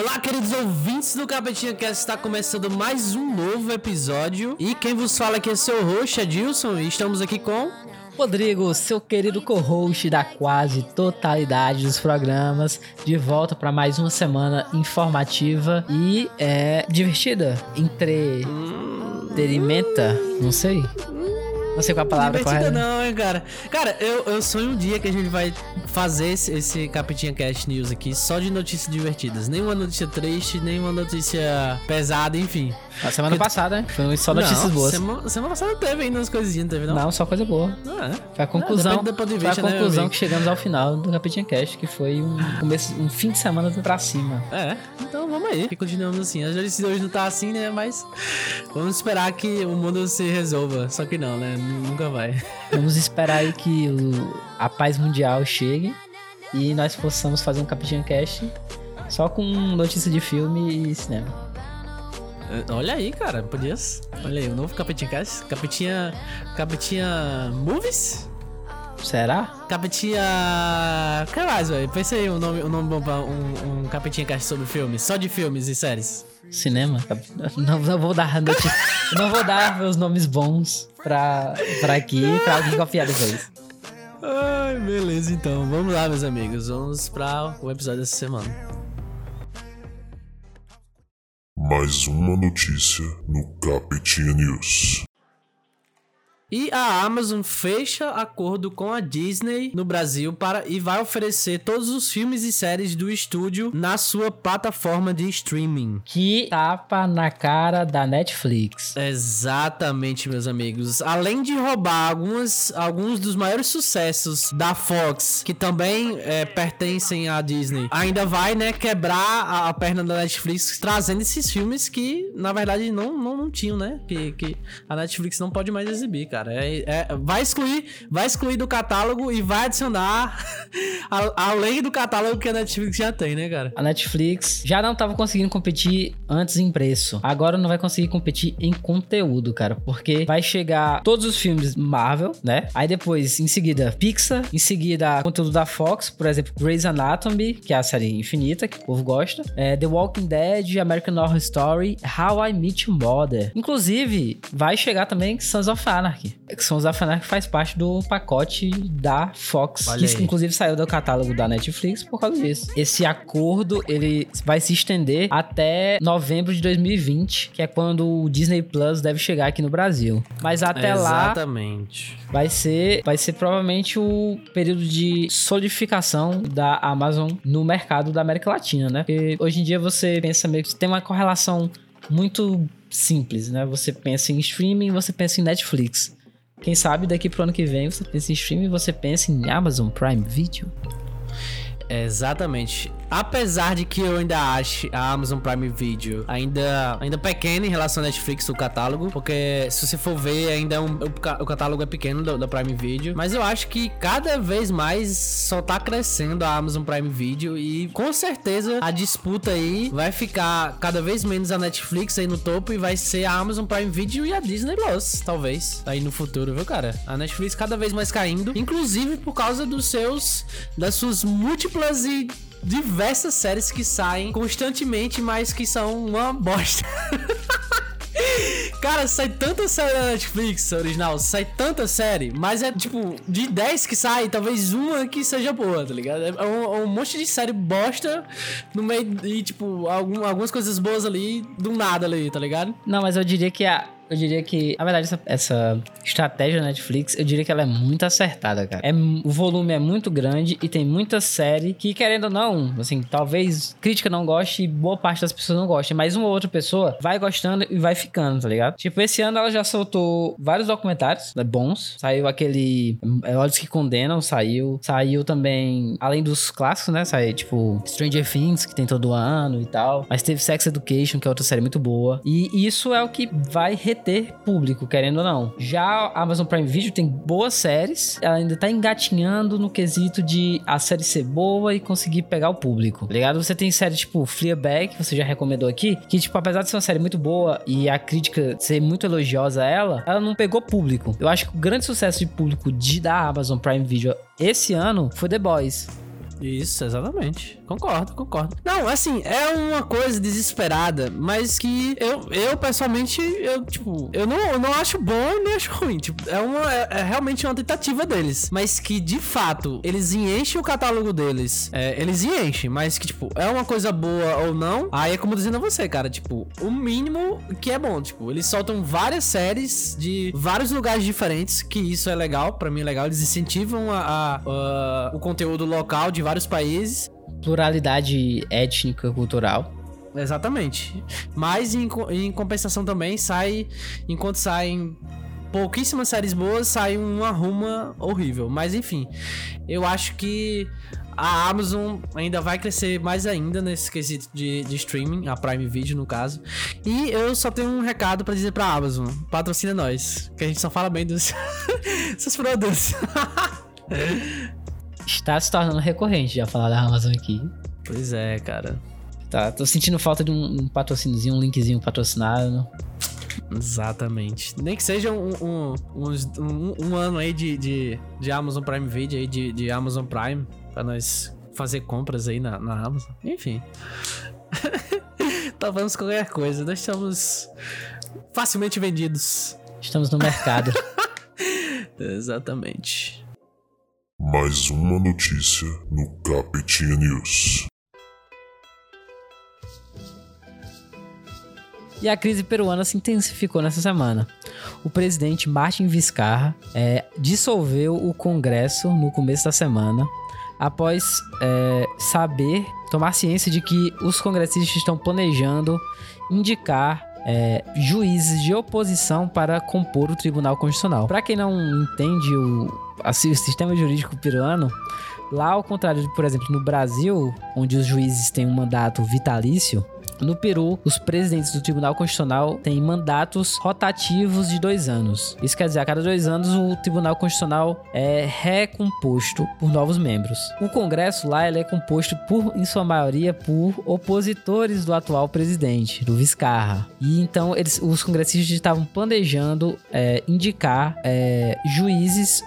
Olá, queridos ouvintes do Capetinha Cast, está começando mais um novo episódio. E quem vos fala aqui é seu host, Adilson, e estamos aqui com. Rodrigo, seu querido co-host da quase totalidade dos programas, de volta para mais uma semana informativa e é divertida, entretenimenta, não sei. Não sei qual a palavra Divertida correta. não, hein, cara. Cara, eu, eu sonho um dia que a gente vai fazer esse, esse Capitinha Cast News aqui só de notícias divertidas. Nenhuma notícia triste, nenhuma notícia pesada, enfim. A semana passada, né? Foi só notícias Não, boas. Semana, semana passada teve ainda umas coisinhas, não teve não? Não, só coisa boa. Ah, é? Foi a conclusão, depende do ponto de foi a né, conclusão que chegamos ao final do Capitinha Cast, que foi um, começo, um fim de semana pra cima. É, então vamos aí. E continuamos assim. A gente hoje não tá assim, né? Mas vamos esperar que o mundo se resolva. Só que não, né? Nunca vai. Vamos esperar aí que o- a paz mundial chegue e nós possamos fazer um Capitinha Cast só com notícia de filme e cinema. É, Olha aí, cara. Podia. Olha aí, o novo Capetinha Cast. Capetinha. Capetinha Movies? Será? Capetinha. O que mais, velho? Pensa aí um nome, um nome bom pra um, um Capetinha Cast sobre filmes. Só de filmes e séries. Cinema? Não, não vou dar notícia. não vou dar meus nomes bons pra, pra aqui, pra alguém copiar depois. Ai, beleza, então. Vamos lá, meus amigos. Vamos pra o episódio dessa semana. Mais uma notícia no Capetinha News. E a Amazon fecha acordo com a Disney no Brasil para e vai oferecer todos os filmes e séries do estúdio na sua plataforma de streaming. Que tapa na cara da Netflix. Exatamente, meus amigos. Além de roubar algumas, alguns dos maiores sucessos da Fox, que também é, pertencem à Disney, ainda vai, né, quebrar a, a perna da Netflix, trazendo esses filmes que, na verdade, não, não, não tinham, né? Que, que a Netflix não pode mais exibir, cara. É, é- vai excluir, vai excluir do catálogo e vai adicionar além do catálogo que a Netflix já tem, né, cara? A Netflix já não tava conseguindo competir antes em preço. Agora não vai conseguir competir em conteúdo, cara. Porque vai chegar todos os filmes Marvel, né? Aí depois, em seguida, Pixar. Em seguida, conteúdo da Fox. Por exemplo, Grey's Anatomy, que é a série infinita, que o povo gosta. É, The Walking Dead, American Horror Story, How I Met Your Mother. Inclusive, vai chegar também Sons of Anarchy. Sons of Anarchy faz parte do pacote da Fox. Olha que aí. inclusive saiu do catálogo da Netflix por causa disso. Esse acordo, ele vai se estender até novembro de 2020, que é quando o Disney Plus deve chegar aqui no Brasil. Mas até lá Exatamente. vai ser, vai ser provavelmente o período de solidificação da Amazon no mercado da América Latina, né? Porque hoje em dia você pensa meio que tem uma correlação muito simples, né? Você pensa em streaming, você pensa em Netflix. Quem sabe daqui pro ano que vem você pensa em streaming, você pensa em Amazon Prime Video. Exatamente. Apesar de que eu ainda acho a Amazon Prime Video ainda, ainda pequena em relação à Netflix, o catálogo, porque se você for ver, ainda é um- o, ca- o catálogo é pequeno da Prime Video, mas eu acho que cada vez mais só tá crescendo a Amazon Prime Video e com certeza a disputa aí vai ficar cada vez menos a Netflix aí no topo e vai ser a Amazon Prime Video e a Disney Plus, talvez, aí no futuro, viu, cara? A Netflix cada vez mais caindo, inclusive por causa dos seus das suas múltiplas e diversas séries que saem constantemente, mas que são uma bosta. Cara, sai tanta série na Netflix original, sai tanta série, mas é tipo, de 10 que sai, talvez uma que seja boa, tá ligado? É um, é um monte de série bosta no meio e, tipo, algum- algumas coisas boas ali, do nada ali, tá ligado? Não, mas eu diria que a. Eu diria que, na verdade, essa, essa estratégia da Netflix, eu diria que ela é muito acertada, cara. É, o volume é muito grande e tem muita série que, querendo ou não, assim, talvez crítica não goste e boa parte das pessoas não gostem, mas uma ou outra pessoa vai gostando e vai ficando, tá ligado? Tipo, esse ano ela já soltou vários documentários né, bons. Saiu aquele é, Olhos que Condenam, saiu. Saiu também, além dos clássicos, né? Saiu, tipo, Stranger Things, que tem todo ano e tal. Mas teve Sex Education, que é outra série muito boa. E isso é o que vai público, querendo ou não. Já a Amazon Prime Video tem boas séries, ela ainda tá engatinhando no quesito de a série ser boa e conseguir pegar o público, tá ligado? Você tem série tipo Fleabag, que você já recomendou aqui, que tipo, apesar de ser uma série muito boa e a crítica ser muito elogiosa a ela, ela não pegou público. Eu acho que o grande sucesso de público de da Amazon Prime Video esse ano foi The Boys. Isso, exatamente. Concordo, concordo. Não, assim, é uma coisa desesperada, mas que eu, eu pessoalmente, eu, tipo, eu não, eu não acho bom nem acho ruim. Tipo, é, uma, é, é realmente uma tentativa deles. Mas que, de fato, eles enchem o catálogo deles. É, eles enchem, mas que, tipo, é uma coisa boa ou não. Aí é como dizendo a você, cara, tipo, o mínimo que é bom. Tipo, eles soltam várias séries de vários lugares diferentes, que isso é legal, para mim é legal. Eles incentivam a, a, a, o conteúdo local de vários países. Pluralidade étnica, cultural. Exatamente. Mas em, em compensação também sai, enquanto saem pouquíssimas séries boas, sai uma ruma horrível. Mas enfim, eu acho que a Amazon ainda vai crescer mais ainda nesse quesito de, de streaming, a Prime Video no caso. E eu só tenho um recado para dizer pra Amazon: patrocina nós, que a gente só fala bem dos seus produtos. Está se tornando recorrente já falar da Amazon aqui. Pois é, cara. Tá, tô sentindo falta de um, um patrocíniozinho, um linkzinho patrocinado. Exatamente. Nem que seja um, um, um, um ano aí de, de, de, Amazon Prime Video aí, de, de Amazon Prime, pra nós fazer compras aí na, na Amazon. Enfim. Talvez qualquer coisa. Nós estamos facilmente vendidos. Estamos no mercado. Exatamente. Mais uma notícia no Capetinha News. E a crise peruana se intensificou nessa semana. O presidente Martin Vizcarra é, dissolveu o Congresso no começo da semana, após é, saber, tomar ciência de que os congressistas estão planejando indicar é, juízes de oposição para compor o Tribunal Constitucional. Para quem não entende o, o sistema jurídico peruano, lá ao contrário de, por exemplo, no Brasil, onde os juízes têm um mandato vitalício, no Peru, os presidentes do Tribunal Constitucional têm mandatos rotativos de dois anos. Isso quer dizer, a cada dois anos o Tribunal Constitucional é recomposto por novos membros. O Congresso lá ele é composto por, em sua maioria, por opositores do atual presidente, do Vizcarra. E então eles, os congressistas estavam planejando é, indicar é, juízes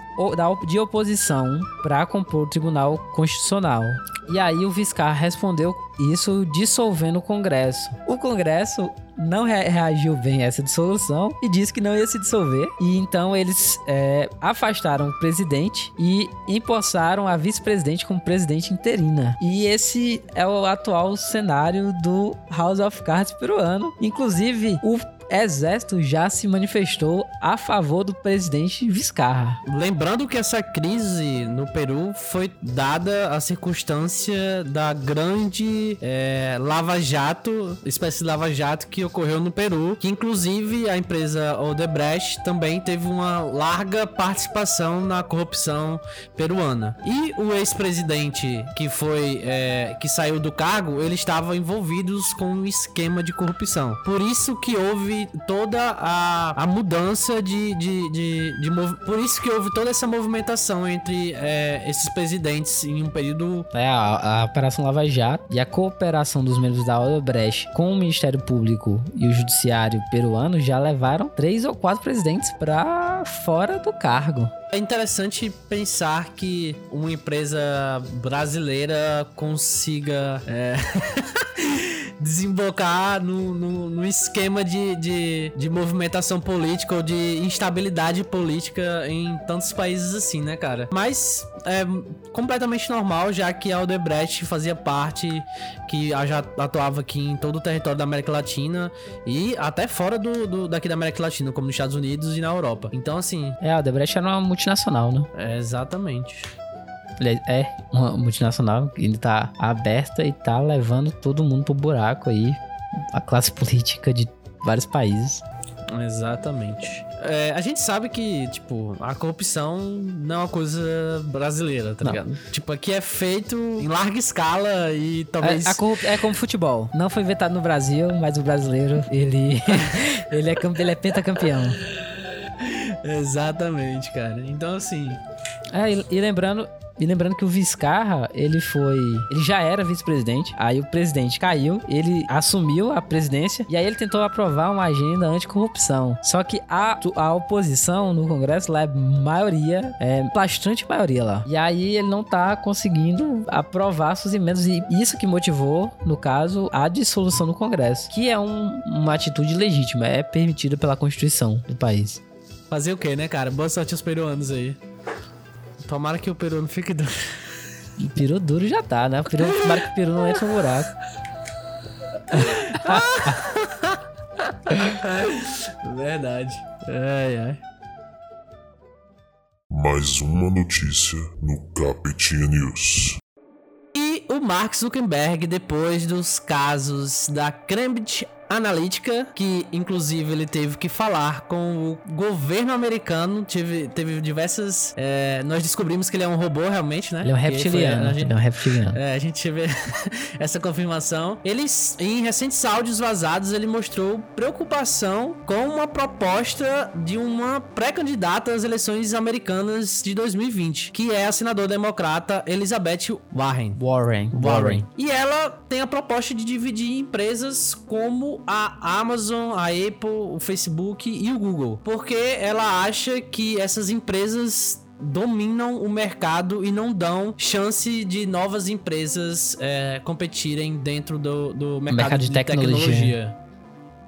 de oposição para compor o Tribunal Constitucional. E aí o Viscar respondeu isso dissolvendo o Congresso. O Congresso não re reagiu bem a essa dissolução e disse que não ia se dissolver. E então eles é, afastaram o presidente e empossaram a vice-presidente como presidente interina. E esse é o atual cenário do House of Cards peruano. Inclusive, o exército já se manifestou a favor do presidente Vizcarra. Lembrando que essa crise no Peru foi dada a circunstância da grande é, lava-jato, espécie de lava-jato que ocorreu no Peru, que inclusive a empresa Odebrecht também teve uma larga participação na corrupção peruana. E o ex-presidente que foi é, que saiu do cargo, ele estava envolvidos com um esquema de corrupção. Por isso que houve toda a, a mudança de, de, de, de Por isso que houve toda essa movimentação entre é, esses presidentes em um período. É, a, a, Operação Lava Jato e a cooperação dos membros da Odebrecht com o Ministério Público e o Judiciário peruano já levaram três ou quatro presidentes para fora do cargo. É interessante pensar que uma empresa brasileira consiga. É... desembocar no, no, esquema de, de, de, movimentação política ou de instabilidade política em tantos países assim, né, cara? Mas é completamente normal, já que a Odebrecht fazia parte, que já atuava aqui em todo o território da América Latina e até fora do, do daqui da América Latina, como nos Estados Unidos e na Europa. Então, assim. É, a Odebrecht era uma multinacional, né? É, exatamente é uma multinacional que ainda tá aberta e tá levando todo mundo pro buraco aí, a classe política de vários países. Exatamente. É, a gente sabe que, tipo, a corrupção não é uma coisa brasileira, tá não. ligado? Tipo, aqui é feito em larga escala e talvez. É, é como futebol. Não foi inventado no Brasil, mas o brasileiro, ele. ele, é, ele é pentacampeão. Exatamente, cara. Então, assim. É, e, e lembrando, e lembrando que o Vizcarra, ele foi. Ele já era vice-presidente. Aí o presidente caiu, ele assumiu a presidência e aí ele tentou aprovar uma agenda anticorrupção. Só que a, a oposição no Congresso lá é maioria, é bastante maioria lá. E aí ele não tá conseguindo aprovar suas emendas. E isso que motivou, no caso, a dissolução do Congresso. Que é um, uma atitude legítima, é permitida pela Constituição do país. Fazer o quê, né, cara? Boa sorte aos peruanos aí. Tomara que o peru não fique duro. O peru duro já tá, né? Peru, tomara que o peru não entre no buraco. Verdade. Ai, ai. Mais uma notícia no Capitinha News. E o Mark Zuckerberg, depois dos casos da Cambridge Analytica, que inclusive ele teve que falar com o governo americano. Teve, teve diversas. É, nós descobrimos que ele é um robô realmente, né? Ele é um reptiliano. foi- gente- Ele é um reptiliano. é, a gente teve essa confirmação. Eles, em recentes áudios vazados, ele mostrou preocupação com uma proposta de uma pré-candidata às eleições americanas de 2020, que é a senadora democrata Elizabeth Warren. Warren. Warren. E ela tem a proposta de dividir empresas como a Amazon, a Apple, o Facebook e o Google. Porque ela acha que essas empresas dominam o mercado e não dão chance de novas empresas é, competirem dentro do, do mercado, Mercado de de, tecnologia. tecnologia.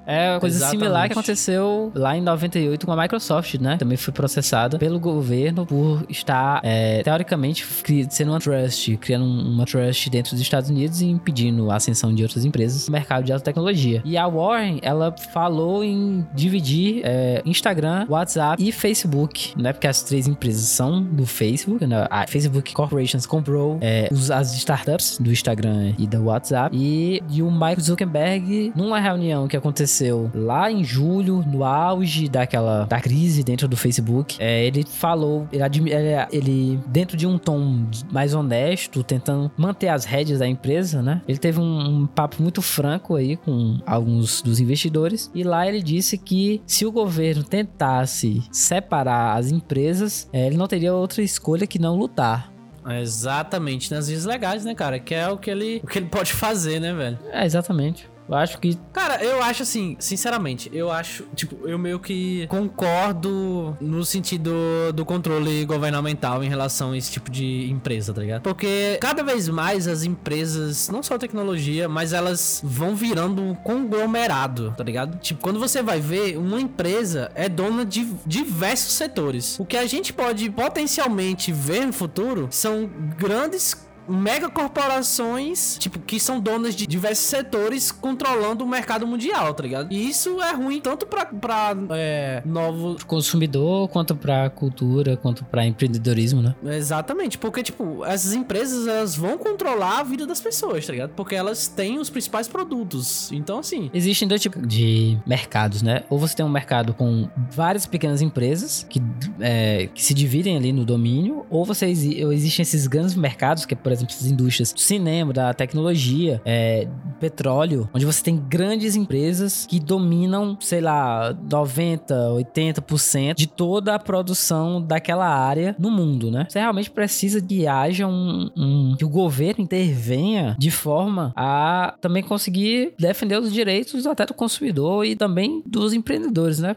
É uma coisa Exatamente. similar que aconteceu lá em 98 com a Microsoft, né? Também foi processada pelo governo por estar, é, teoricamente, sendo uma trust, criando um- uma trust dentro dos Estados Unidos e impedindo a ascensão de outras empresas no mercado de alta tecnologia. E a Warren, ela falou em dividir é, Instagram, WhatsApp e Facebook, né? Porque as três empresas são do Facebook, né? A Facebook Corporations comprou é, as startups do Instagram e do WhatsApp. E, e o Mike Zuckerberg, numa reunião que aconteceu lá em julho, no auge daquela da crise dentro do Facebook, é, ele falou, ele, admi- ele, ele, dentro de um tom mais honesto, tentando manter as rédeas da empresa, né? Ele teve um, um papo muito franco aí com alguns dos investidores e lá ele disse que se o governo tentasse separar as empresas, é, ele não teria outra escolha que não lutar. Exatamente, nas vias legais, né, cara? Que é o que ele, o que ele pode fazer, né, velho? É, exatamente. Eu acho que Cara, eu acho assim, sinceramente, eu acho, tipo, eu meio que concordo no sentido do controle governamental em relação a esse tipo de empresa, tá ligado? Porque cada vez mais as empresas, não só tecnologia, mas elas vão virando um conglomerado, tá ligado? Tipo, quando você vai ver, uma empresa é dona de diversos setores. O que a gente pode potencialmente ver no futuro são grandes mega corporações, tipo, que são donas de diversos setores controlando o mercado mundial, tá ligado? E isso é ruim tanto pra, pra é, novos. consumidor, quanto pra cultura, quanto pra empreendedorismo, né? Exatamente, porque, tipo, essas empresas elas vão controlar a vida das pessoas, tá ligado? Porque elas têm os principais produtos. Então, assim. Existem dois tipos de mercados, né? Ou você tem um mercado com várias pequenas empresas que, é, que se dividem ali no domínio, ou você exi existem esses grandes mercados, que é, por exemplo, essas indústrias do cinema, da tecnologia, é, petróleo, onde você tem grandes empresas que dominam, sei lá, 90, 80% de toda a produção daquela área no mundo, né? Você realmente precisa que haja um, um que o governo intervenha de forma a também conseguir defender os direitos até do consumidor e também dos empreendedores, né?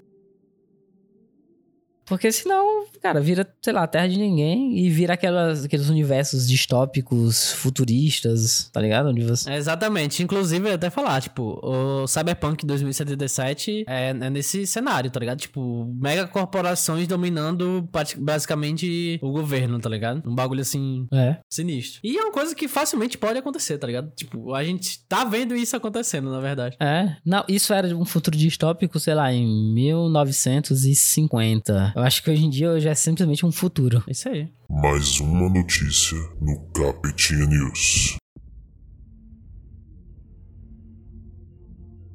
Porque senão, cara, vira, sei lá, terra de ninguém e vira aquelas, aqueles universos distópicos, futuristas, tá ligado? Onde você... Exatamente. Inclusive, eu ia até falar, tipo, o Cyberpunk 2077 é, é nesse cenário, tá ligado? Tipo, mega corporações dominando basicamente o governo, tá ligado? Um bagulho assim É. sinistro. E é uma coisa que facilmente pode acontecer, tá ligado? Tipo, a gente tá vendo isso acontecendo, na verdade. É. Não, isso era um futuro distópico, sei lá, em 1950. Eu acho que hoje em dia hoje é simplesmente um futuro. É Isso aí. Mais uma notícia no Capitinha News.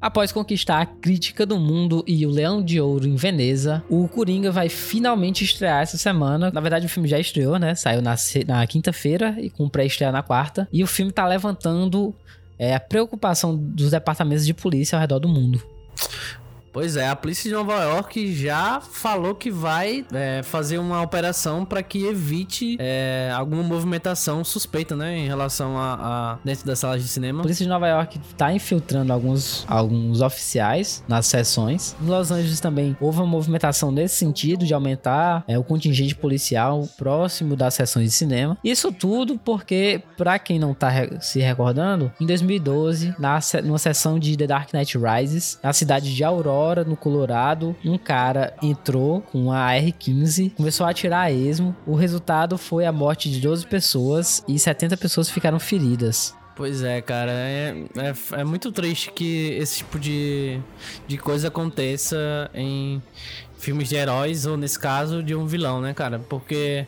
Após conquistar a crítica do mundo e o Leão de Ouro em Veneza, o Coringa vai finalmente estrear essa semana. Na verdade, o filme já estreou, né? Saiu na, na quinta-feira e com pré-estreia na quarta. E o filme tá levantando é, a preocupação dos departamentos de polícia ao redor do mundo. Pois é, a polícia de Nova York já falou que vai é, fazer uma operação para que evite é, alguma movimentação suspeita, né, em relação a, a dentro das salas de cinema. A polícia de Nova York tá infiltrando alguns, alguns oficiais nas sessões. Em Los Angeles também houve uma movimentação nesse sentido de aumentar é, o contingente policial próximo das sessões de cinema. Isso tudo porque, para quem não tá re se recordando, em 2012, na, numa sessão de The Dark Knight Rises, na cidade de Aurora, no Colorado, um cara entrou com a AR-15, começou a atirar a esmo. O resultado foi a morte de 12 pessoas e 70 pessoas ficaram feridas. Pois é, cara, é, é, é, muito triste que esse tipo de, de coisa aconteça em filmes de heróis, ou nesse caso, de um vilão, né, cara? Porque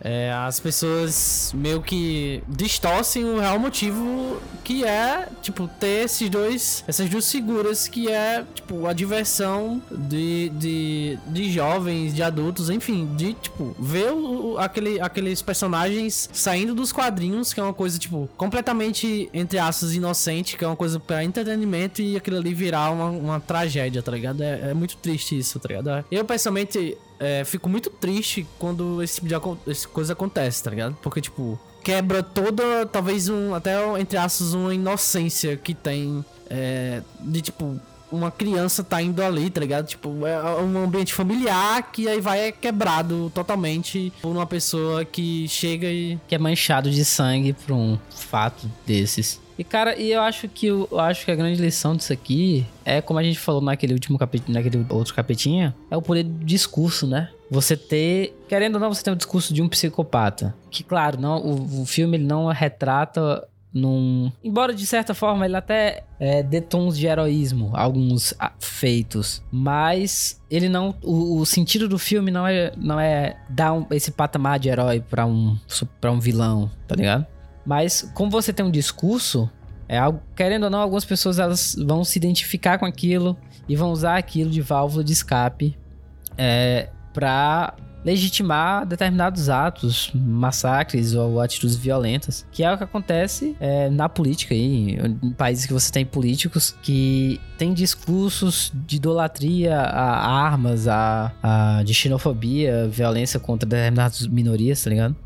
é, as pessoas meio que distorcem o real motivo que é, tipo, ter esses dois, essas duas figuras que é, tipo, a diversão de, de, de jovens, de adultos, enfim, de, tipo, ver o, aquele, aqueles personagens saindo dos quadrinhos, que é uma coisa, tipo, completamente, entre aspas, inocente, que é uma coisa para entretenimento e aquilo ali virar uma, uma tragédia, tá ligado? É, é muito triste isso, tá ligado? Eu, pessoalmente, é, fico muito triste quando esse tipo de coisa acontece, tá ligado? Porque, tipo, quebra toda, talvez um, até entre aspas, uma inocência que tem é, de, tipo, uma criança tá indo ali, tá ligado? Tipo, é um ambiente familiar que aí vai quebrado totalmente por uma pessoa que chega e. Que é manchado de sangue por um fato desses. E, cara, e eu acho que eu acho que a grande lição disso aqui é, como a gente falou naquele último capetinho, naquele outro capetinha, é o poder do discurso, né? Você ter, querendo ou não, você tem o discurso de um psicopata. Que, claro, não, o, o filme ele não retrata num. Embora de certa forma ele até é, dê tons de heroísmo, alguns feitos, mas ele não. O, o, sentido do filme não é, não é dar um, esse patamar de herói para um, pra um vilão, tá ligado? Mas como você tem um discurso, é algo, querendo ou não, algumas pessoas elas vão se identificar com aquilo e vão usar aquilo de válvula de escape é, para legitimar determinados atos, massacres ou atitudes violentas, que é o que acontece é, na política aí, em países que você tem políticos que têm discursos de idolatria a armas, a, a de xenofobia, violência contra determinadas minorias, tá ligado?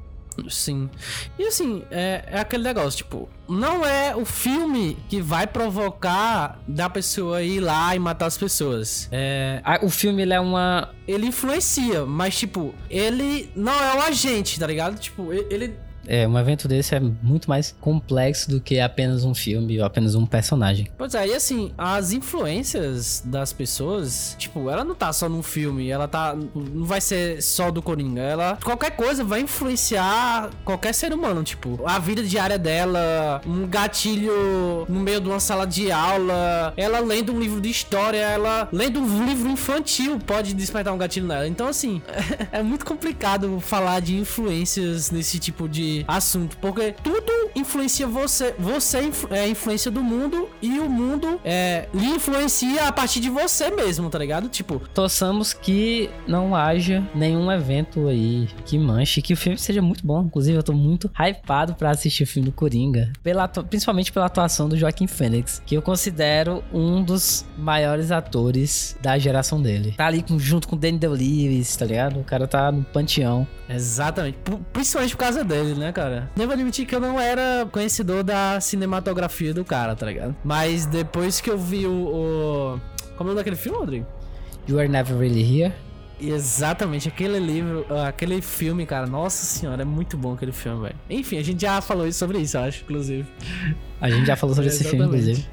Sim. E assim, é, é aquele negócio, tipo, não é o filme que vai provocar da pessoa ir lá e matar as pessoas. É, o filme ele é uma. Ele influencia, mas, tipo, ele não é o agente, tá ligado? Tipo, ele é, um evento desse é muito mais complexo do que apenas um filme ou apenas um personagem. Pois é, e assim, as influências das pessoas, tipo, ela não tá só num filme, ela tá. Não vai ser só do Coringa. Ela. Qualquer coisa vai influenciar qualquer ser humano. Tipo, a vida diária dela, um gatilho no meio de uma sala de aula, ela lendo um livro de história, ela lendo um livro infantil pode despertar um gatilho nela. Então, assim, é muito complicado falar de influências nesse tipo de assunto, porque tudo influencia você, você é influência do mundo e o mundo é, lhe influencia a partir de você mesmo, tá ligado? Tipo, torçamos que não haja nenhum evento aí que manche, que o filme seja muito bom. Inclusive, eu tô muito hypado para assistir o filme do Coringa, pela, principalmente pela atuação do Joaquim Fênix, que eu considero um dos maiores atores da geração dele. Tá ali junto com o Danny DeLewis, tá ligado? O cara tá no panteão. Exatamente. Principalmente por causa dele, né, cara? Devo admitir que eu não era conhecedor da cinematografia do cara, tá ligado? Mas depois que eu vi o. o... Como é o nome daquele filme, Rodrigo? You Are Never Really Here. Exatamente, aquele livro, aquele filme, cara, nossa senhora, é muito bom aquele filme, velho. Enfim, a gente já falou sobre isso, eu acho, inclusive. A gente já falou sobre é, esse filme, inclusive.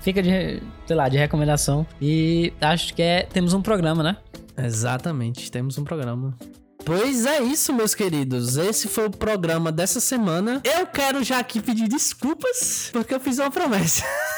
Fica de, sei lá, de recomendação. E acho que é, temos um programa, né? Exatamente, temos um programa. Pois é isso, meus queridos. Esse foi o programa dessa semana. Eu quero já aqui pedir desculpas porque eu fiz uma promessa.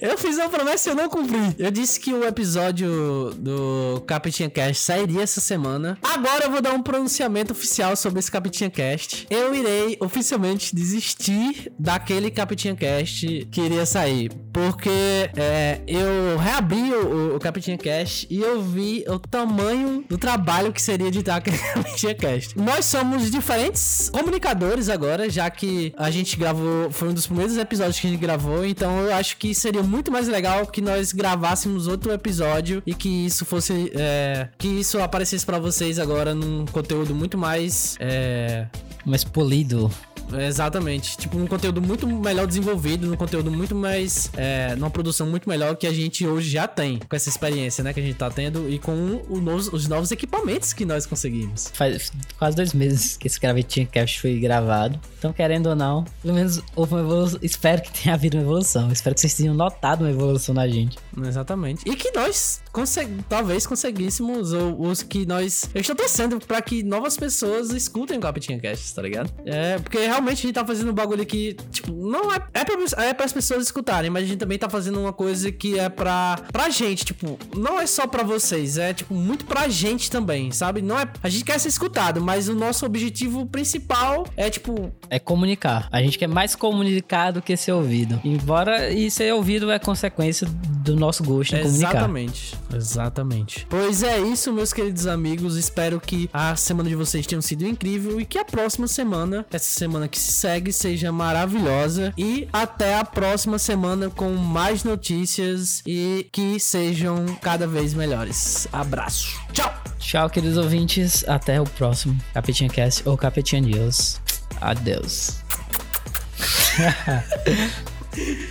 Eu fiz uma promessa e eu não cumpri. Eu disse que o episódio do Capitinha Cast sairia essa semana. Agora eu vou dar um pronunciamento oficial sobre esse Capitinha Cast. Eu irei oficialmente desistir daquele Capitinha Cast que iria sair. Porque é, eu reabri o, o Capitinha Cast e eu vi o tamanho do trabalho que seria editar aquele Capitinha Cast. Nós somos diferentes comunicadores agora, já que a gente gravou. Foi um dos primeiros episódios que a gente gravou. Então eu acho que seria muito mais legal que nós gravássemos outro episódio e que isso fosse. é, que isso aparecesse pra vocês agora num conteúdo muito mais. é, Mais polido. Exatamente. Tipo, um conteúdo muito melhor desenvolvido, um conteúdo muito mais. É, numa produção muito melhor que a gente hoje já tem, com essa experiência, né, que a gente tá tendo e com o novos- os novos equipamentos que nós conseguimos. Faz quase dois meses que esse Gravitinha Cast foi gravado. Então, querendo ou não, pelo menos houve uma evolução. Espero que tenha havido uma evolução. Espero que vocês tenham notado uma evolução na gente. Exatamente. E que nós conseg talvez conseguíssemos, ou os que nós. Eu estou torcendo pra que novas pessoas escutem o Capitinha Cast, tá ligado? É, porque realmente a gente tá fazendo um bagulho que, tipo, não é. É pra, é pras pessoas escutarem, mas a gente também tá fazendo uma coisa que é pra, pra gente, tipo, não é só pra vocês, é, tipo, muito pra gente também, sabe? Não é. A gente quer ser escutado, mas o nosso objetivo principal é, tipo, É comunicar. A gente quer mais comunicar do que ser ouvido. Embora e ser ouvido é consequência do nosso gosto em comunicar. Exatamente. Exatamente. Pois é isso, meus queridos amigos. Espero que a semana de vocês tenha sido incrível e que a próxima semana, essa semana que se segue, seja maravilhosa. E até a próxima semana com mais notícias e que sejam cada vez melhores. Abraço. Tchau. Tchau, queridos ouvintes. Até o próximo Capetinha Cast ou Capetinha News. Adeus.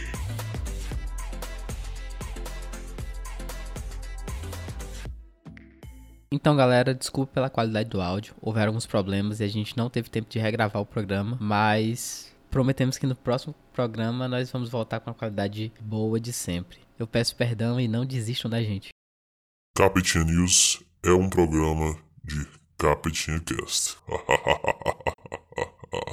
Então, galera, desculpa pela qualidade do áudio. Houveram alguns problemas e a gente não teve tempo de regravar o programa, mas prometemos que no próximo programa nós vamos voltar com a qualidade boa de sempre. Eu peço perdão e não desistam da gente. Capitinha News é um programa de Capitinha Cast.